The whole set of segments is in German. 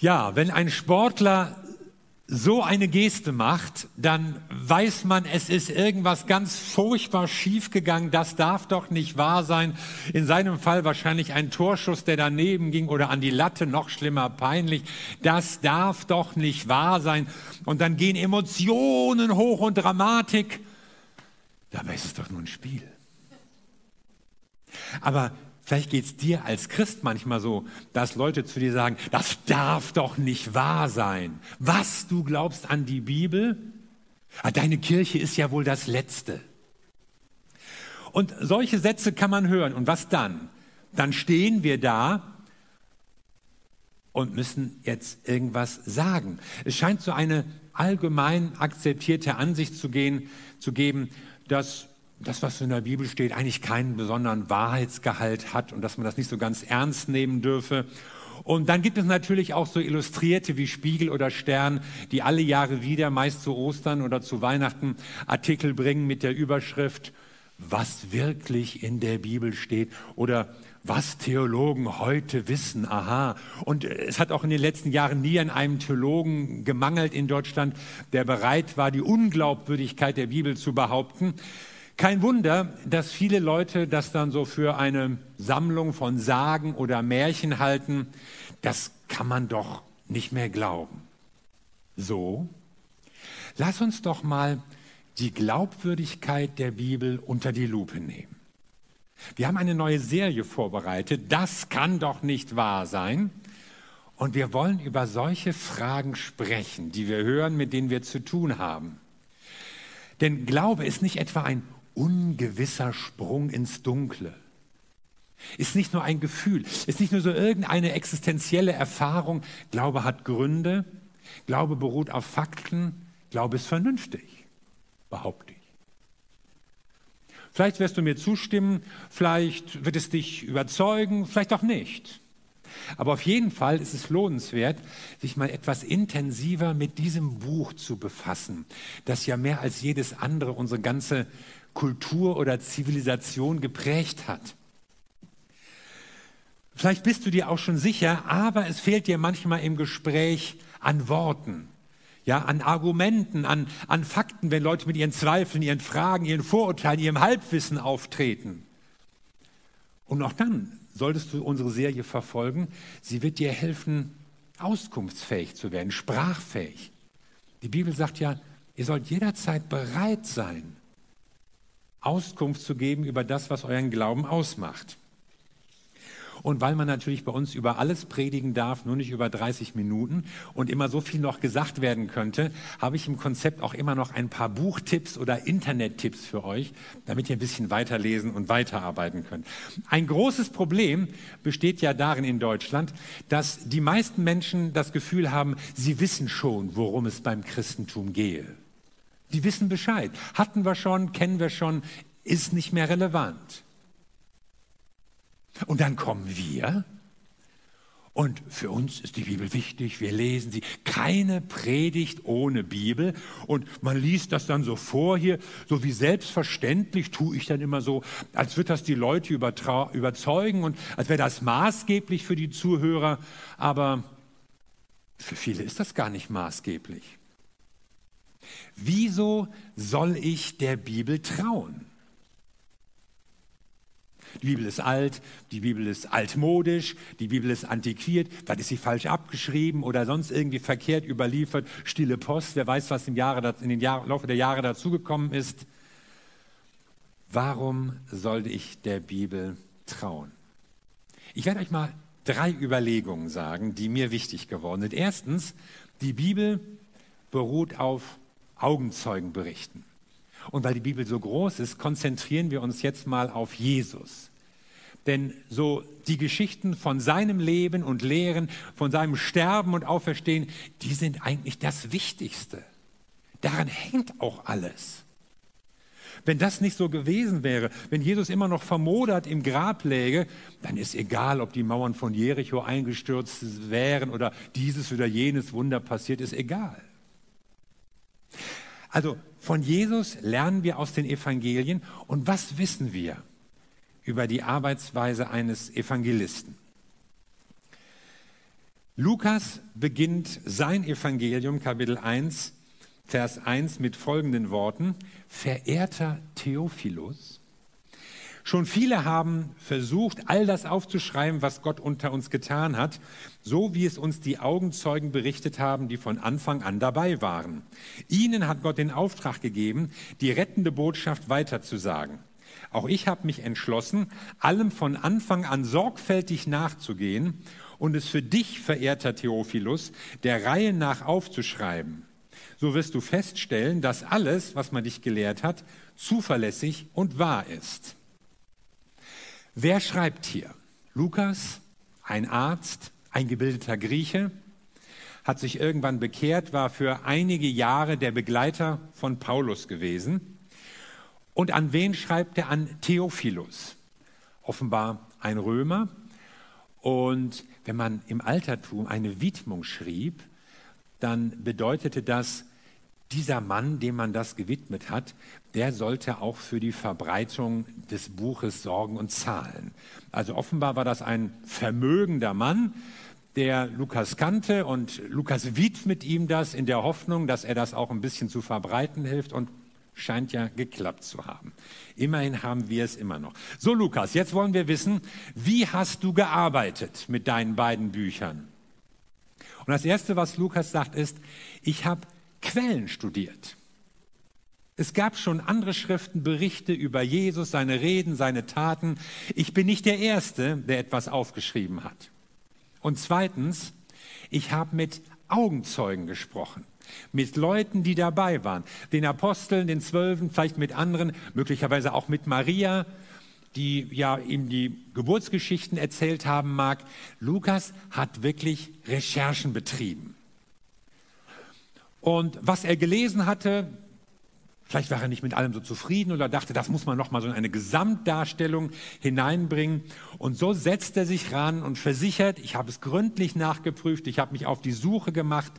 Ja, wenn ein Sportler so eine Geste macht, dann weiß man, es ist irgendwas ganz furchtbar schiefgegangen. Das darf doch nicht wahr sein. In seinem Fall wahrscheinlich ein Torschuss, der daneben ging oder an die Latte, noch schlimmer, peinlich. Das darf doch nicht wahr sein. Und dann gehen Emotionen hoch und Dramatik. Dabei ist es doch nur ein Spiel. Aber Vielleicht geht es dir als Christ manchmal so, dass Leute zu dir sagen, das darf doch nicht wahr sein. Was, du glaubst an die Bibel? Ah, deine Kirche ist ja wohl das Letzte. Und solche Sätze kann man hören. Und was dann? Dann stehen wir da und müssen jetzt irgendwas sagen. Es scheint so eine allgemein akzeptierte Ansicht zu, gehen, zu geben, dass das, was in der Bibel steht, eigentlich keinen besonderen Wahrheitsgehalt hat und dass man das nicht so ganz ernst nehmen dürfe. Und dann gibt es natürlich auch so Illustrierte wie Spiegel oder Stern, die alle Jahre wieder, meist zu Ostern oder zu Weihnachten, Artikel bringen mit der Überschrift, was wirklich in der Bibel steht oder was Theologen heute wissen. Aha. Und es hat auch in den letzten Jahren nie an einem Theologen gemangelt in Deutschland, der bereit war, die Unglaubwürdigkeit der Bibel zu behaupten. Kein Wunder, dass viele Leute das dann so für eine Sammlung von Sagen oder Märchen halten. Das kann man doch nicht mehr glauben. So, lass uns doch mal die Glaubwürdigkeit der Bibel unter die Lupe nehmen. Wir haben eine neue Serie vorbereitet. Das kann doch nicht wahr sein. Und wir wollen über solche Fragen sprechen, die wir hören, mit denen wir zu tun haben. Denn Glaube ist nicht etwa ein ungewisser Sprung ins Dunkle. Ist nicht nur ein Gefühl, ist nicht nur so irgendeine existenzielle Erfahrung. Glaube hat Gründe, Glaube beruht auf Fakten, Glaube ist vernünftig, behaupte ich. Vielleicht wirst du mir zustimmen, vielleicht wird es dich überzeugen, vielleicht auch nicht. Aber auf jeden Fall ist es lohnenswert, sich mal etwas intensiver mit diesem Buch zu befassen, das ja mehr als jedes andere unsere ganze Kultur oder Zivilisation geprägt hat. Vielleicht bist du dir auch schon sicher, aber es fehlt dir manchmal im Gespräch an Worten, ja, an Argumenten, an, an Fakten, wenn Leute mit ihren Zweifeln, ihren Fragen, ihren Vorurteilen, ihrem Halbwissen auftreten. Und auch dann solltest du unsere Serie verfolgen. Sie wird dir helfen, auskunftsfähig zu werden, sprachfähig. Die Bibel sagt ja, ihr sollt jederzeit bereit sein, Auskunft zu geben über das, was euren Glauben ausmacht. Und weil man natürlich bei uns über alles predigen darf, nur nicht über 30 Minuten und immer so viel noch gesagt werden könnte, habe ich im Konzept auch immer noch ein paar Buchtipps oder Internettipps für euch, damit ihr ein bisschen weiterlesen und weiterarbeiten könnt. Ein großes Problem besteht ja darin in Deutschland, dass die meisten Menschen das Gefühl haben, sie wissen schon, worum es beim Christentum gehe. Die wissen Bescheid. Hatten wir schon, kennen wir schon, ist nicht mehr relevant. Und dann kommen wir und für uns ist die Bibel wichtig, wir lesen sie. Keine Predigt ohne Bibel. Und man liest das dann so vor hier, so wie selbstverständlich tue ich dann immer so, als würde das die Leute überzeugen und als wäre das maßgeblich für die Zuhörer. Aber für viele ist das gar nicht maßgeblich. Wieso soll ich der Bibel trauen? Die Bibel ist alt, die Bibel ist altmodisch, die Bibel ist antiquiert, dann ist sie falsch abgeschrieben oder sonst irgendwie verkehrt überliefert. Stille Post, wer weiß, was im, Jahre, in den Jahr, Laufe der Jahre dazugekommen ist. Warum sollte ich der Bibel trauen? Ich werde euch mal drei Überlegungen sagen, die mir wichtig geworden sind. Erstens, die Bibel beruht auf Augenzeugenberichten. Und weil die Bibel so groß ist, konzentrieren wir uns jetzt mal auf Jesus. Denn so die Geschichten von seinem Leben und Lehren, von seinem Sterben und Auferstehen, die sind eigentlich das Wichtigste. Daran hängt auch alles. Wenn das nicht so gewesen wäre, wenn Jesus immer noch vermodert im Grab läge, dann ist egal, ob die Mauern von Jericho eingestürzt wären oder dieses oder jenes Wunder passiert, ist egal. Also von Jesus lernen wir aus den Evangelien und was wissen wir über die Arbeitsweise eines Evangelisten? Lukas beginnt sein Evangelium, Kapitel 1, Vers 1, mit folgenden Worten. Verehrter Theophilus, schon viele haben versucht, all das aufzuschreiben, was Gott unter uns getan hat, so wie es uns die Augenzeugen berichtet haben, die von Anfang an dabei waren. Ihnen hat Gott den Auftrag gegeben, die rettende Botschaft weiterzusagen. Auch ich habe mich entschlossen, allem von Anfang an sorgfältig nachzugehen und es für dich, verehrter Theophilus, der Reihe nach aufzuschreiben. So wirst du feststellen, dass alles, was man dich gelehrt hat, zuverlässig und wahr ist. Wer schreibt hier? Lukas, ein Arzt, ein gebildeter Grieche, hat sich irgendwann bekehrt, war für einige Jahre der Begleiter von Paulus gewesen. Und an wen schreibt er? An Theophilus, offenbar ein Römer. Und wenn man im Altertum eine Widmung schrieb, dann bedeutete das, dieser Mann, dem man das gewidmet hat, der sollte auch für die Verbreitung des Buches sorgen und zahlen. Also offenbar war das ein vermögender Mann, der Lukas kannte und Lukas widmet ihm das in der Hoffnung, dass er das auch ein bisschen zu verbreiten hilft und scheint ja geklappt zu haben. Immerhin haben wir es immer noch. So, Lukas, jetzt wollen wir wissen, wie hast du gearbeitet mit deinen beiden Büchern? Und das Erste, was Lukas sagt, ist, ich habe Quellen studiert. Es gab schon andere Schriften, Berichte über Jesus, seine Reden, seine Taten. Ich bin nicht der Erste, der etwas aufgeschrieben hat. Und zweitens, ich habe mit Augenzeugen gesprochen mit Leuten, die dabei waren, den Aposteln, den Zwölfen, vielleicht mit anderen, möglicherweise auch mit Maria, die ja ihm die Geburtsgeschichten erzählt haben mag. Lukas hat wirklich Recherchen betrieben. Und was er gelesen hatte, vielleicht war er nicht mit allem so zufrieden oder dachte, das muss man noch mal so in eine Gesamtdarstellung hineinbringen. Und so setzt er sich ran und versichert, ich habe es gründlich nachgeprüft, ich habe mich auf die Suche gemacht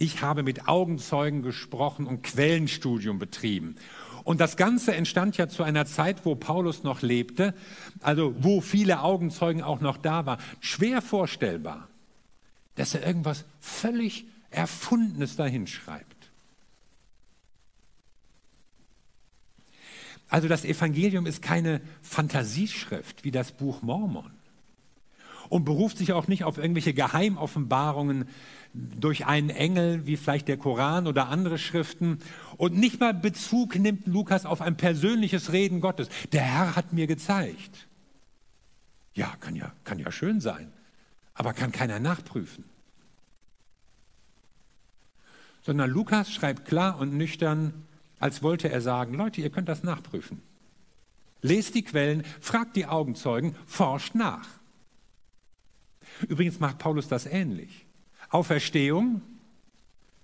ich habe mit Augenzeugen gesprochen und Quellenstudium betrieben. Und das Ganze entstand ja zu einer Zeit, wo Paulus noch lebte, also wo viele Augenzeugen auch noch da waren. Schwer vorstellbar, dass er irgendwas völlig Erfundenes dahinschreibt. Also das Evangelium ist keine Fantasieschrift wie das Buch Mormon und beruft sich auch nicht auf irgendwelche Geheimoffenbarungen durch einen Engel, wie vielleicht der Koran oder andere Schriften. Und nicht mal Bezug nimmt Lukas auf ein persönliches Reden Gottes. Der Herr hat mir gezeigt. Ja, kann ja, kann ja schön sein, aber kann keiner nachprüfen. Sondern Lukas schreibt klar und nüchtern, als wollte er sagen, Leute, ihr könnt das nachprüfen. Lest die Quellen, fragt die Augenzeugen, forscht nach. Übrigens macht Paulus das ähnlich. Auferstehung.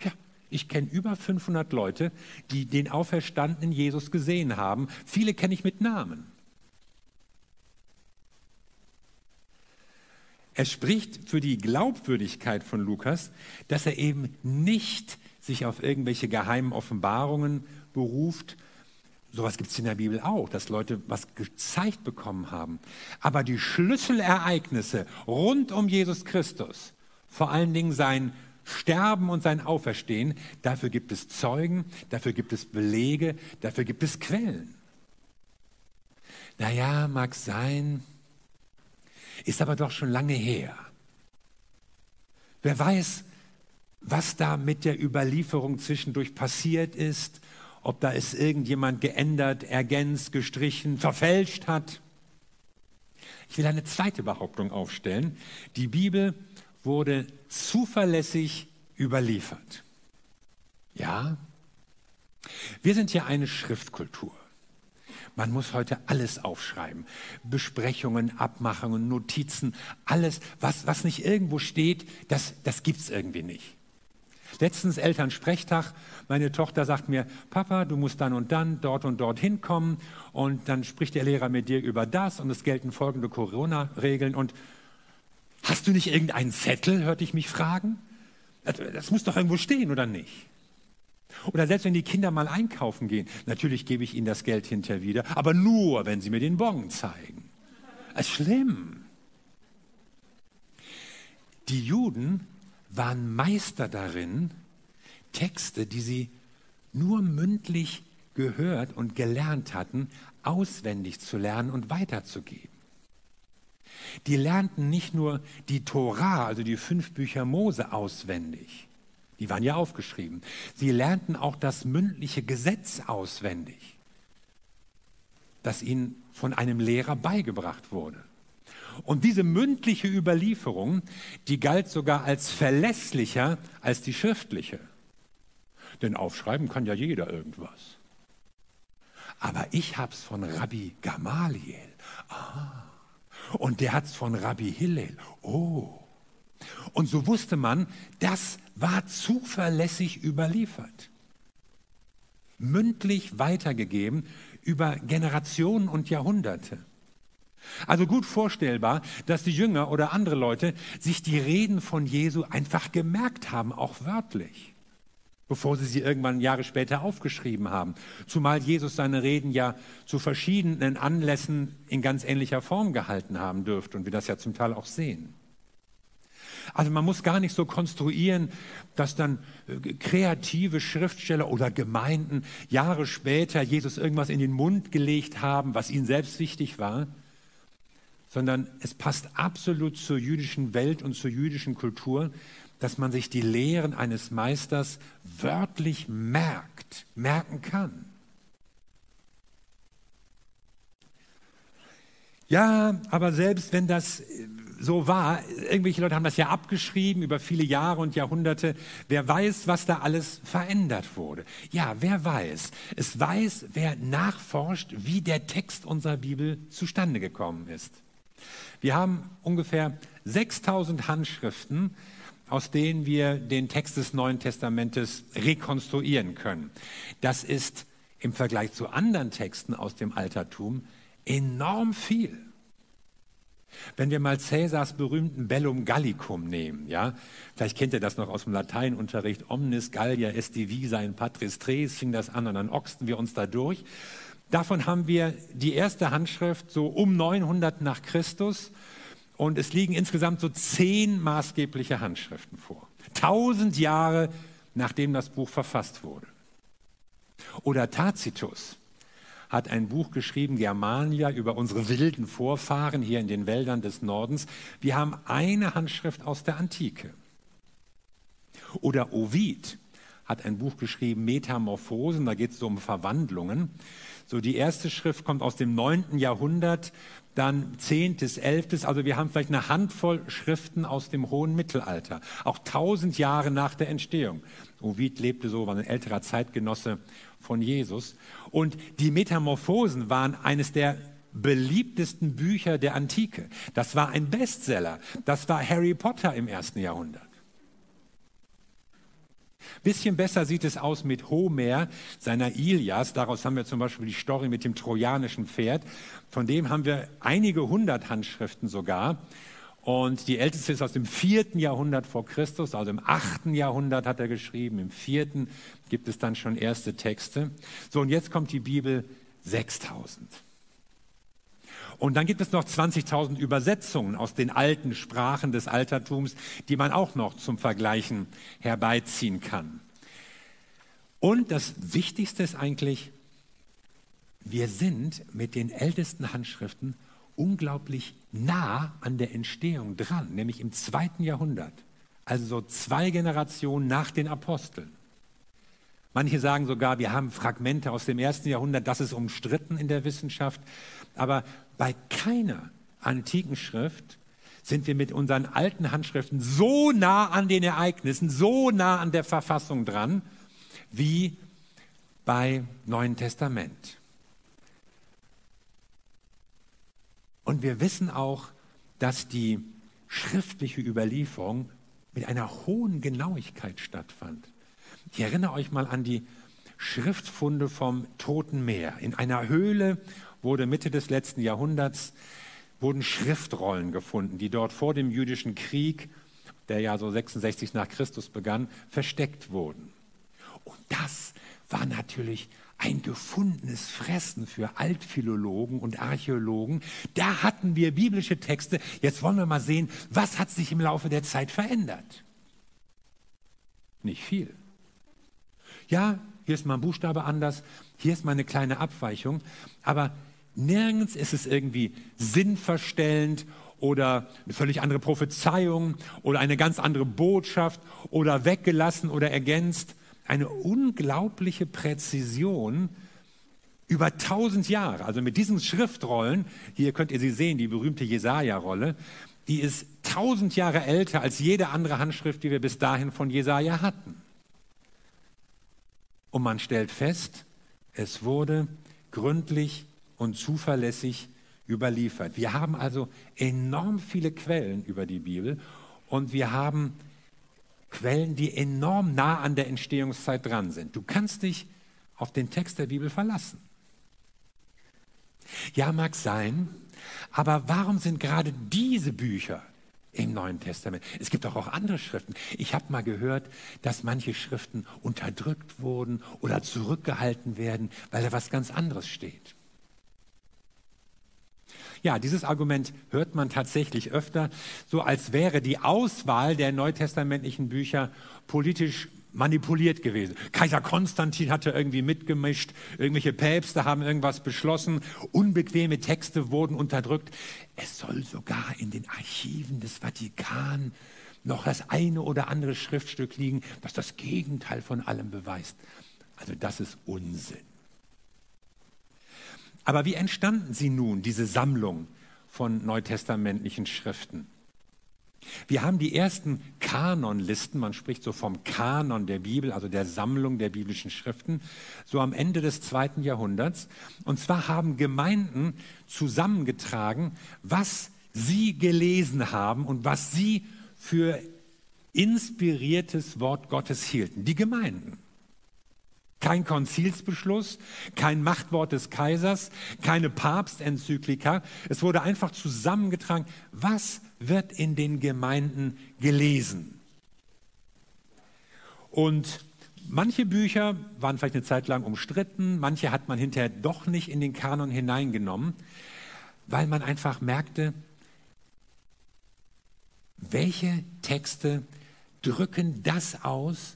Ja, ich kenne über 500 Leute, die den auferstandenen Jesus gesehen haben. Viele kenne ich mit Namen. Es spricht für die Glaubwürdigkeit von Lukas, dass er eben nicht sich auf irgendwelche geheimen Offenbarungen beruft. Sowas gibt es in der Bibel auch, dass Leute was gezeigt bekommen haben. Aber die Schlüsselereignisse rund um Jesus Christus, vor allen Dingen sein Sterben und sein Auferstehen, dafür gibt es Zeugen, dafür gibt es Belege, dafür gibt es Quellen. Naja, mag sein, ist aber doch schon lange her. Wer weiß, was da mit der Überlieferung zwischendurch passiert ist, ob da es irgendjemand geändert, ergänzt, gestrichen, verfälscht hat. Ich will eine zweite Behauptung aufstellen. Die Bibel wurde zuverlässig überliefert. Ja, wir sind ja eine Schriftkultur. Man muss heute alles aufschreiben. Besprechungen, Abmachungen, Notizen, alles, was, was nicht irgendwo steht, das, das gibt es irgendwie nicht. Letztens Elternsprechtag, meine Tochter sagt mir, Papa, du musst dann und dann dort und dort hinkommen und dann spricht der Lehrer mit dir über das und es gelten folgende Corona-Regeln und Hast du nicht irgendeinen Zettel, hörte ich mich fragen? Also, das muss doch irgendwo stehen, oder nicht? Oder selbst wenn die Kinder mal einkaufen gehen, natürlich gebe ich ihnen das Geld hinterher wieder, aber nur, wenn sie mir den Bon zeigen. Das ist schlimm. Die Juden waren Meister darin, Texte, die sie nur mündlich gehört und gelernt hatten, auswendig zu lernen und weiterzugeben. Die lernten nicht nur die Tora, also die fünf Bücher Mose, auswendig. Die waren ja aufgeschrieben. Sie lernten auch das mündliche Gesetz auswendig, das ihnen von einem Lehrer beigebracht wurde. Und diese mündliche Überlieferung, die galt sogar als verlässlicher als die schriftliche. Denn aufschreiben kann ja jeder irgendwas. Aber ich habe es von Rabbi Gamaliel. Ah. Und der hat es von Rabbi Hillel. Oh. Und so wusste man, das war zuverlässig überliefert. Mündlich weitergegeben über Generationen und Jahrhunderte. Also gut vorstellbar, dass die Jünger oder andere Leute sich die Reden von Jesu einfach gemerkt haben, auch wörtlich, bevor sie sie irgendwann Jahre später aufgeschrieben haben. Zumal Jesus seine Reden ja zu verschiedenen Anlässen in ganz ähnlicher Form gehalten haben dürfte und wir das ja zum Teil auch sehen. Also man muss gar nicht so konstruieren, dass dann äh, kreative Schriftsteller oder Gemeinden Jahre später Jesus irgendwas in den Mund gelegt haben, was ihnen selbst wichtig war, sondern es passt absolut zur jüdischen Welt und zur jüdischen Kultur, dass man sich die Lehren eines Meisters wörtlich merkt, merken kann. Ja, aber selbst wenn das so war, irgendwelche Leute haben das ja abgeschrieben über viele Jahre und Jahrhunderte, wer weiß, was da alles verändert wurde. Ja, wer weiß. Es weiß, wer nachforscht, wie der Text unserer Bibel zustande gekommen ist. Wir haben ungefähr 6000 Handschriften, aus denen wir den Text des Neuen Testamentes rekonstruieren können. Das ist im Vergleich zu anderen Texten aus dem Altertum enorm viel. Wenn wir mal Cäsars berühmten Bellum Gallicum nehmen, ja, vielleicht kennt ihr das noch aus dem Lateinunterricht, Omnis Gallia est divisa in patris tres, fing das an und dann ochsten wir uns da durch. Davon haben wir die erste Handschrift so um 900 nach Christus und es liegen insgesamt so zehn maßgebliche Handschriften vor. Tausend Jahre nachdem das Buch verfasst wurde. Oder Tacitus hat ein Buch geschrieben, Germania, über unsere wilden Vorfahren hier in den Wäldern des Nordens. Wir haben eine Handschrift aus der Antike. Oder Ovid hat ein Buch geschrieben, Metamorphosen, da geht es so um Verwandlungen. So, die erste Schrift kommt aus dem 9. Jahrhundert, dann 10., 11., also wir haben vielleicht eine Handvoll Schriften aus dem hohen Mittelalter, auch tausend Jahre nach der Entstehung. Ovid lebte so, war ein älterer Zeitgenosse von Jesus. Und die Metamorphosen waren eines der beliebtesten Bücher der Antike. Das war ein Bestseller. Das war Harry Potter im ersten Jahrhundert. Bisschen besser sieht es aus mit Homer, seiner Ilias. Daraus haben wir zum Beispiel die Story mit dem trojanischen Pferd. Von dem haben wir einige hundert Handschriften sogar. Und die älteste ist aus dem vierten Jahrhundert vor Christus, also im achten Jahrhundert hat er geschrieben. Im vierten gibt es dann schon erste Texte. So, und jetzt kommt die Bibel 6000. Und dann gibt es noch 20.000 Übersetzungen aus den alten Sprachen des Altertums, die man auch noch zum Vergleichen herbeiziehen kann. Und das Wichtigste ist eigentlich, wir sind mit den ältesten Handschriften unglaublich nah an der Entstehung dran, nämlich im zweiten Jahrhundert, also so zwei Generationen nach den Aposteln. Manche sagen sogar, wir haben Fragmente aus dem ersten Jahrhundert, das ist umstritten in der Wissenschaft. Aber bei keiner antiken Schrift sind wir mit unseren alten Handschriften so nah an den Ereignissen, so nah an der Verfassung dran, wie bei Neuen Testament. Und wir wissen auch, dass die schriftliche Überlieferung mit einer hohen Genauigkeit stattfand. Ich erinnere euch mal an die Schriftfunde vom Toten Meer. In einer Höhle wurde Mitte des letzten Jahrhunderts wurden Schriftrollen gefunden, die dort vor dem jüdischen Krieg, der ja so 66 nach Christus begann, versteckt wurden. Und das war natürlich ein gefundenes Fressen für Altphilologen und Archäologen. Da hatten wir biblische Texte. Jetzt wollen wir mal sehen, was hat sich im Laufe der Zeit verändert. Nicht viel. Ja, hier ist mal ein Buchstabe anders, hier ist mal eine kleine Abweichung, aber nirgends ist es irgendwie sinnverstellend oder eine völlig andere Prophezeiung oder eine ganz andere Botschaft oder weggelassen oder ergänzt. Eine unglaubliche Präzision über tausend Jahre. Also mit diesen Schriftrollen, hier könnt ihr sie sehen, die berühmte Jesaja-Rolle, die ist tausend Jahre älter als jede andere Handschrift, die wir bis dahin von Jesaja hatten. Und man stellt fest, es wurde gründlich und zuverlässig überliefert. Wir haben also enorm viele Quellen über die Bibel und wir haben Quellen, die enorm nah an der Entstehungszeit dran sind. Du kannst dich auf den Text der Bibel verlassen. Ja, mag sein, aber warum sind gerade diese Bücher im Neuen Testament? Es gibt auch, andere Schriften. Ich habe mal gehört, dass manche Schriften unterdrückt wurden oder zurückgehalten werden, weil da was ganz anderes steht. Ja, dieses Argument hört man tatsächlich öfter, so als wäre die Auswahl der neutestamentlichen Bücher politisch manipuliert gewesen. Kaiser Konstantin hatte irgendwie mitgemischt, irgendwelche Päpste haben irgendwas beschlossen, unbequeme Texte wurden unterdrückt. Es soll sogar in den Archiven des Vatikan noch das eine oder andere Schriftstück liegen, das das Gegenteil von allem beweist. Also das ist Unsinn. Aber wie entstanden sie nun, diese Sammlung von neutestamentlichen Schriften? Wir haben die ersten Kanonlisten, man spricht so vom Kanon der Bibel, also der Sammlung der biblischen Schriften, so am Ende des zweiten Jahrhunderts. Und zwar haben Gemeinden zusammengetragen, was sie gelesen haben und was sie für inspiriertes Wort Gottes hielten. Die Gemeinden. Kein Konzilsbeschluss, kein Machtwort des Kaisers, keine Papstenzyklika. Es wurde einfach zusammengetragen, was wird in den Gemeinden gelesen. Und manche Bücher waren vielleicht eine Zeit lang umstritten, manche hat man hinterher doch nicht in den Kanon hineingenommen, weil man einfach merkte, welche Texte drücken das aus,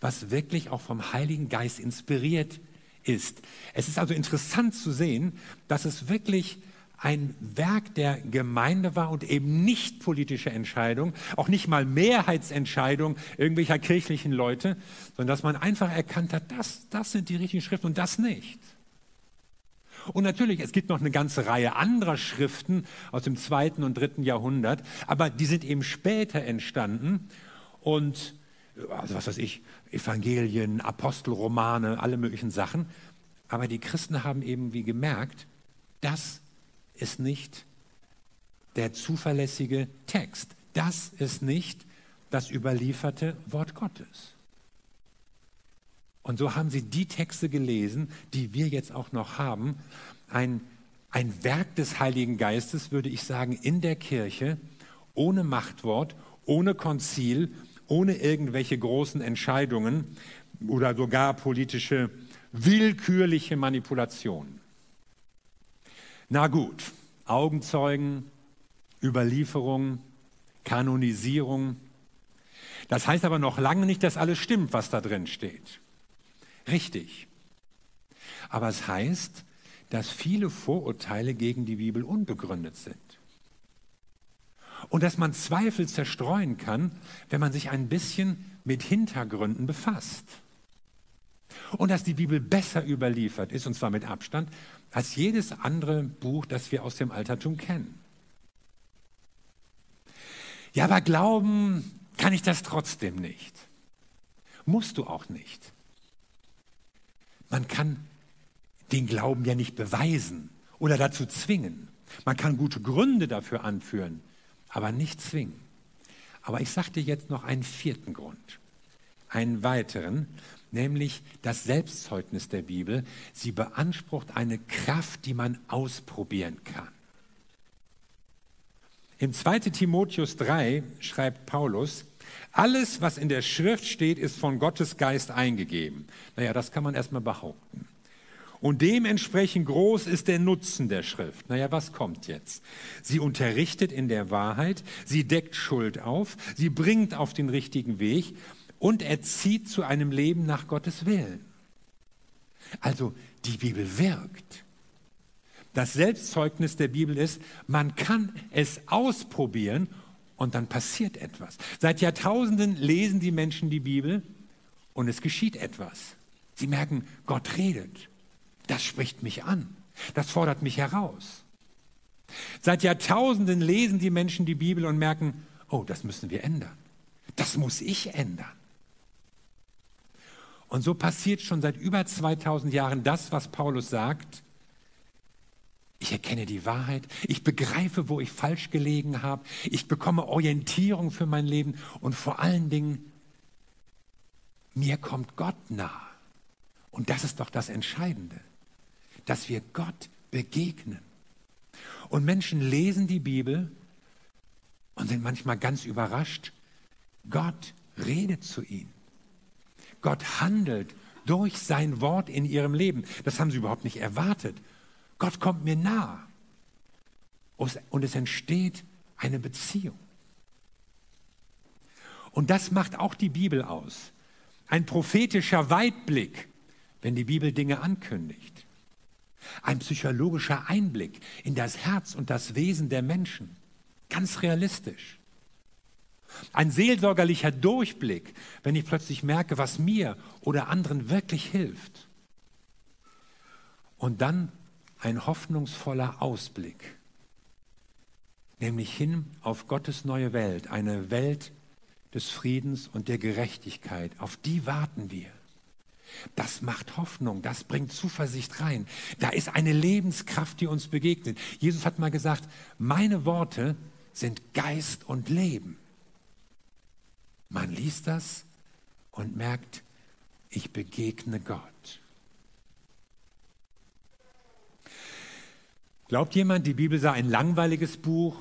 was wirklich auch vom Heiligen Geist inspiriert ist. Es ist also interessant zu sehen, dass es wirklich ein Werk der Gemeinde war und eben nicht politische Entscheidung, auch nicht mal Mehrheitsentscheidung irgendwelcher kirchlichen Leute, sondern dass man einfach erkannt hat, das, das sind die richtigen Schriften und das nicht. Und natürlich, es gibt noch eine ganze Reihe anderer Schriften aus dem zweiten und dritten Jahrhundert, aber die sind eben später entstanden und also was weiß ich, Evangelien, Apostelromane, alle möglichen Sachen. Aber die Christen haben eben wie gemerkt, das ist nicht der zuverlässige Text. Das ist nicht das überlieferte Wort Gottes. Und so haben sie die Texte gelesen, die wir jetzt auch noch haben. Ein, ein Werk des Heiligen Geistes, würde ich sagen, in der Kirche, ohne Machtwort, ohne Konzil, ohne irgendwelche großen Entscheidungen oder sogar politische willkürliche Manipulationen. Na gut, Augenzeugen, Überlieferung, Kanonisierung. Das heißt aber noch lange nicht, dass alles stimmt, was da drin steht. Richtig. Aber es heißt, dass viele Vorurteile gegen die Bibel unbegründet sind und dass man Zweifel zerstreuen kann, wenn man sich ein bisschen mit Hintergründen befasst. Und dass die Bibel besser überliefert ist, und zwar mit Abstand, als jedes andere Buch, das wir aus dem Altertum kennen. Ja, aber glauben kann ich das trotzdem nicht. Musst du auch nicht. Man kann den Glauben ja nicht beweisen oder dazu zwingen. Man kann gute Gründe dafür anführen, aber nicht zwingen. Aber ich sage dir jetzt noch einen vierten Grund, einen weiteren, nämlich das Selbstzeugnis der Bibel. Sie beansprucht eine Kraft, die man ausprobieren kann. Im 2. Timotheus 3 schreibt Paulus, alles, was in der Schrift steht, ist von Gottes Geist eingegeben. Naja, das kann man erstmal behaupten. Und dementsprechend groß ist der Nutzen der Schrift. Naja, was kommt jetzt? Sie unterrichtet in der Wahrheit, sie deckt Schuld auf, sie bringt auf den richtigen Weg und erzieht zu einem Leben nach Gottes Willen. Also die Bibel wirkt. Das Selbstzeugnis der Bibel ist, man kann es ausprobieren und dann passiert etwas. Seit Jahrtausenden lesen die Menschen die Bibel und es geschieht etwas. Sie merken, Gott redet. Das spricht mich an. Das fordert mich heraus. Seit Jahrtausenden lesen die Menschen die Bibel und merken, oh, das müssen wir ändern. Das muss ich ändern. Und so passiert schon seit über 2000 Jahren das, was Paulus sagt. Ich erkenne die Wahrheit, ich begreife, wo ich falsch gelegen habe, ich bekomme Orientierung für mein Leben und vor allen Dingen, mir kommt Gott nah. Und das ist doch das Entscheidende, dass wir Gott begegnen. Und Menschen lesen die Bibel und sind manchmal ganz überrascht. Gott redet zu ihnen. Gott handelt durch sein Wort in ihrem Leben. Das haben sie überhaupt nicht erwartet. Gott kommt mir nah. Und es entsteht eine Beziehung. Und das macht auch die Bibel aus. Ein prophetischer Weitblick, wenn die Bibel Dinge ankündigt. Ein psychologischer Einblick in das Herz und das Wesen der Menschen. Ganz realistisch. Ein seelsorgerlicher Durchblick, wenn ich plötzlich merke, was mir oder anderen wirklich hilft. Und dann ein hoffnungsvoller Ausblick, nämlich hin auf Gottes neue Welt, eine Welt des Friedens und der Gerechtigkeit. Auf die warten wir. Das macht Hoffnung, das bringt Zuversicht rein. Da ist eine Lebenskraft, die uns begegnet. Jesus hat mal gesagt, meine Worte sind Geist und Leben. Man liest das und merkt, ich begegne Gott. Glaubt jemand, die Bibel sei ein langweiliges Buch,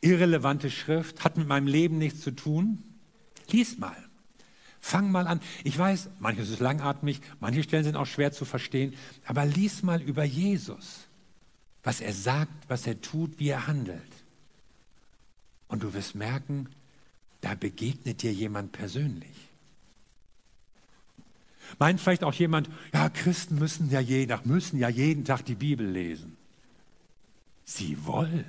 irrelevante Schrift, hat mit meinem Leben nichts zu tun? Lies mal. Fang mal an. Ich weiß, manches ist langatmig, manche Stellen sind auch schwer zu verstehen, aber lies mal über Jesus, was er sagt, was er tut, wie er handelt. Und du wirst merken, da begegnet dir jemand persönlich. Meint vielleicht auch jemand, ja, Christen müssen ja, jeden Tag, müssen ja jeden Tag die Bibel lesen. Sie wollen,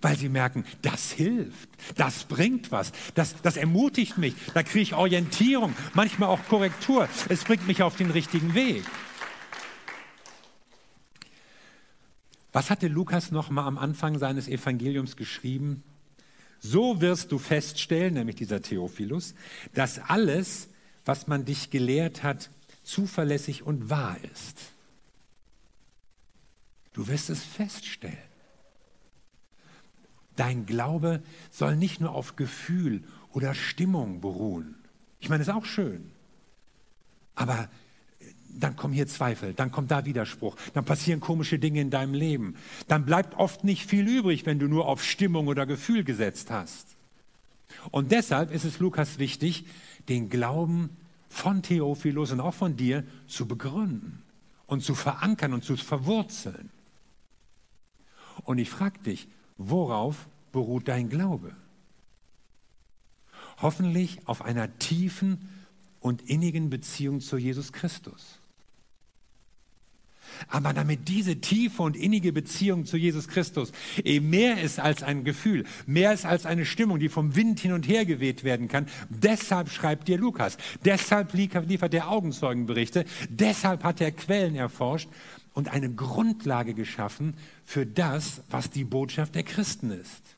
weil sie merken, das hilft, das bringt was, das, das ermutigt mich, da kriege ich Orientierung, manchmal auch Korrektur, es bringt mich auf den richtigen Weg. Was hatte Lukas noch mal am Anfang seines Evangeliums geschrieben? So wirst du feststellen, nämlich dieser Theophilus, dass alles, was man dich gelehrt hat, zuverlässig und wahr ist. Du wirst es feststellen. Dein Glaube soll nicht nur auf Gefühl oder Stimmung beruhen. Ich meine, das ist auch schön. Aber dann kommen hier Zweifel, dann kommt da Widerspruch, dann passieren komische Dinge in deinem Leben. Dann bleibt oft nicht viel übrig, wenn du nur auf Stimmung oder Gefühl gesetzt hast. Und deshalb ist es Lukas wichtig, den Glauben von Theophilus und auch von dir zu begründen und zu verankern und zu verwurzeln. Und ich frage dich, worauf beruht dein Glaube? Hoffentlich auf einer tiefen und innigen Beziehung zu Jesus Christus. Aber damit diese tiefe und innige Beziehung zu Jesus Christus eben mehr ist als ein Gefühl, mehr ist als eine Stimmung, die vom Wind hin und her geweht werden kann, deshalb schreibt dir Lukas, deshalb liefert er Augenzeugenberichte, deshalb hat er Quellen erforscht und eine Grundlage geschaffen für das, was die Botschaft der Christen ist.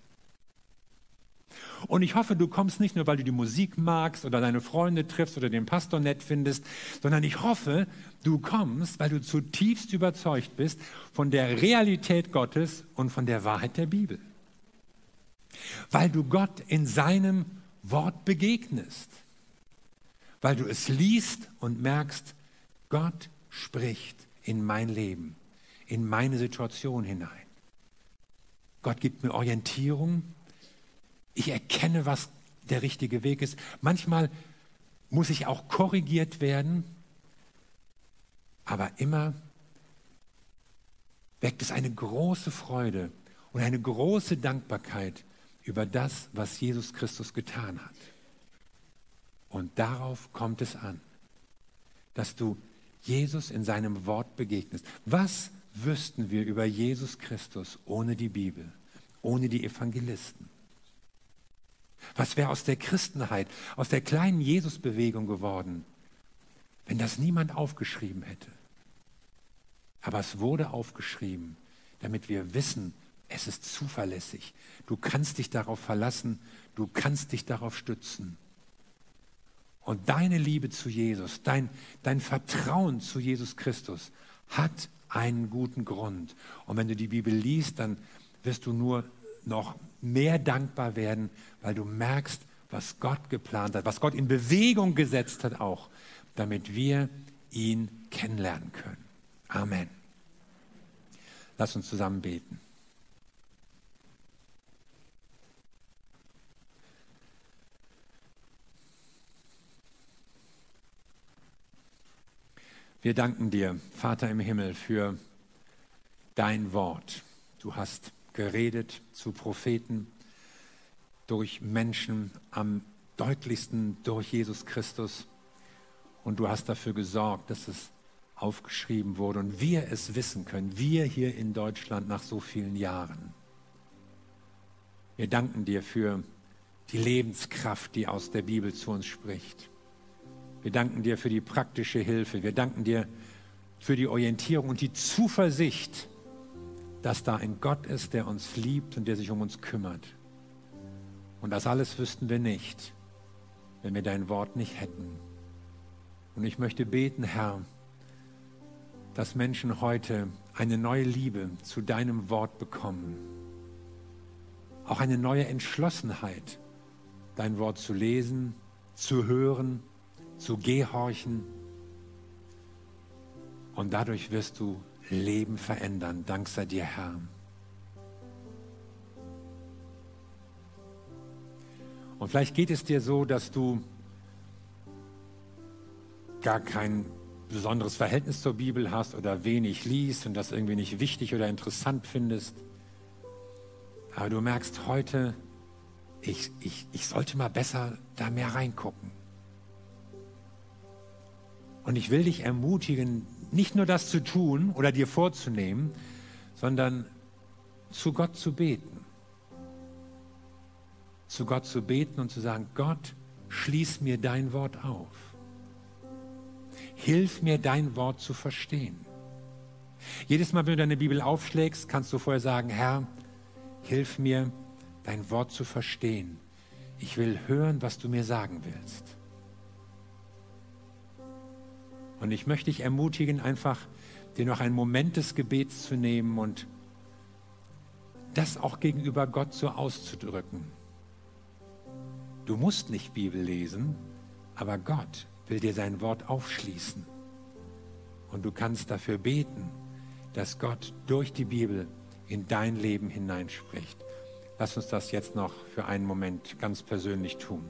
Und ich hoffe, du kommst nicht nur, weil du die Musik magst oder deine Freunde triffst oder den Pastor nett findest, sondern ich hoffe, du kommst, weil du zutiefst überzeugt bist von der Realität Gottes und von der Wahrheit der Bibel. Weil du Gott in seinem Wort begegnest. Weil du es liest und merkst, Gott spricht in mein Leben, in meine Situation hinein. Gott gibt mir Orientierung, ich erkenne, was der richtige Weg ist. Manchmal muss ich auch korrigiert werden, Aber immer weckt es eine große Freude und eine große Dankbarkeit über das, was Jesus Christus getan hat. Und darauf kommt es an, dass du Jesus in seinem Wort begegnest. Was wüssten wir über Jesus Christus ohne die Bibel, ohne die Evangelisten? Was wäre aus der Christenheit, aus der kleinen Jesusbewegung geworden, wenn das niemand aufgeschrieben hätte? Aber es wurde aufgeschrieben, damit wir wissen, es ist zuverlässig. Du kannst dich darauf verlassen, du kannst dich darauf stützen. Und deine Liebe zu Jesus, dein, dein Vertrauen zu Jesus Christus hat einen guten Grund. Und wenn du die Bibel liest, dann wirst du nur noch mehr dankbar werden, weil du merkst, was Gott geplant hat, was Gott in Bewegung gesetzt hat auch, damit wir ihn kennenlernen können. Amen. Lass uns zusammen beten. Wir danken dir, Vater im Himmel, für dein Wort. Du hast geredet zu Propheten durch Menschen, am deutlichsten durch Jesus Christus. Und du hast dafür gesorgt, dass es aufgeschrieben wurde und wir es wissen können, wir hier in Deutschland nach so vielen Jahren. Wir danken dir für die Lebenskraft, die aus der Bibel zu uns spricht. Wir danken dir für die praktische Hilfe. Wir danken dir für die Orientierung und die Zuversicht, dass da ein Gott ist, der uns liebt und der sich um uns kümmert. Und das alles wüssten wir nicht, wenn wir dein Wort nicht hätten. Und ich möchte beten, Herr, dass Menschen heute eine neue Liebe zu deinem Wort bekommen. Auch eine neue Entschlossenheit, dein Wort zu lesen, zu hören zu gehorchen. Und dadurch wirst du Leben verändern. Dank sei dir, Herr. Und vielleicht geht es dir so, dass du gar kein besonderes Verhältnis zur Bibel hast oder wenig liest und das irgendwie nicht wichtig oder interessant findest. Aber du merkst heute, ich, ich, ich sollte mal besser da mehr reingucken. Und ich will dich ermutigen, nicht nur das zu tun oder dir vorzunehmen, sondern zu Gott zu beten. Zu Gott zu beten und zu sagen, Gott, schließ mir dein Wort auf. Hilf mir dein Wort zu verstehen. Jedes Mal, wenn du deine Bibel aufschlägst, kannst du vorher sagen, Herr, hilf mir, dein Wort zu verstehen. Ich will hören, was du mir sagen willst. Und ich möchte dich ermutigen, einfach dir noch einen Moment des Gebets zu nehmen und das auch gegenüber Gott so auszudrücken. Du musst nicht Bibel lesen, aber Gott will dir sein Wort aufschließen. Und du kannst dafür beten, dass Gott durch die Bibel in dein Leben hineinspricht. Lass uns das jetzt noch für einen Moment ganz persönlich tun.